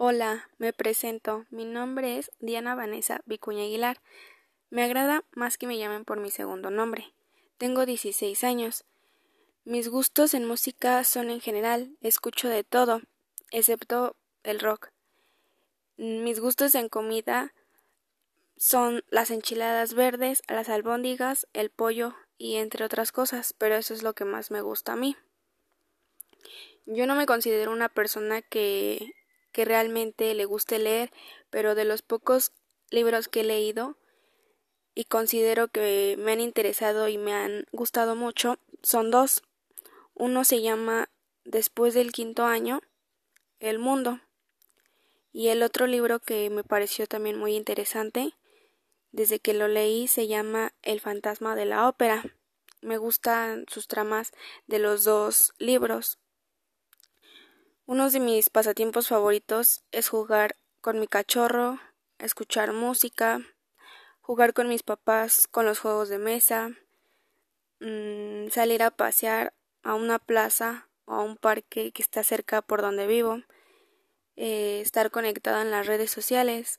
Hola, me presento. Mi nombre es Diana Vanessa Vicuña Aguilar. Me agrada más que me llamen por mi segundo nombre. Tengo 16 años. Mis gustos en música son en general, escucho de todo, excepto el rock. Mis gustos en comida son las enchiladas verdes, las albóndigas, el pollo y entre otras cosas, pero eso es lo que más me gusta a mí. Yo no me considero una persona que que realmente le guste leer, pero de los pocos libros que he leído y considero que me han interesado y me han gustado mucho son dos. Uno se llama Después del quinto año, El mundo. Y el otro libro que me pareció también muy interesante, desde que lo leí, se llama El fantasma de la ópera. Me gustan sus tramas de los dos libros. Uno de mis pasatiempos favoritos es jugar con mi cachorro, escuchar música, jugar con mis papás con los juegos de mesa, mm, salir a pasear a una plaza o a un parque que está cerca por donde vivo, eh, estar conectada en las redes sociales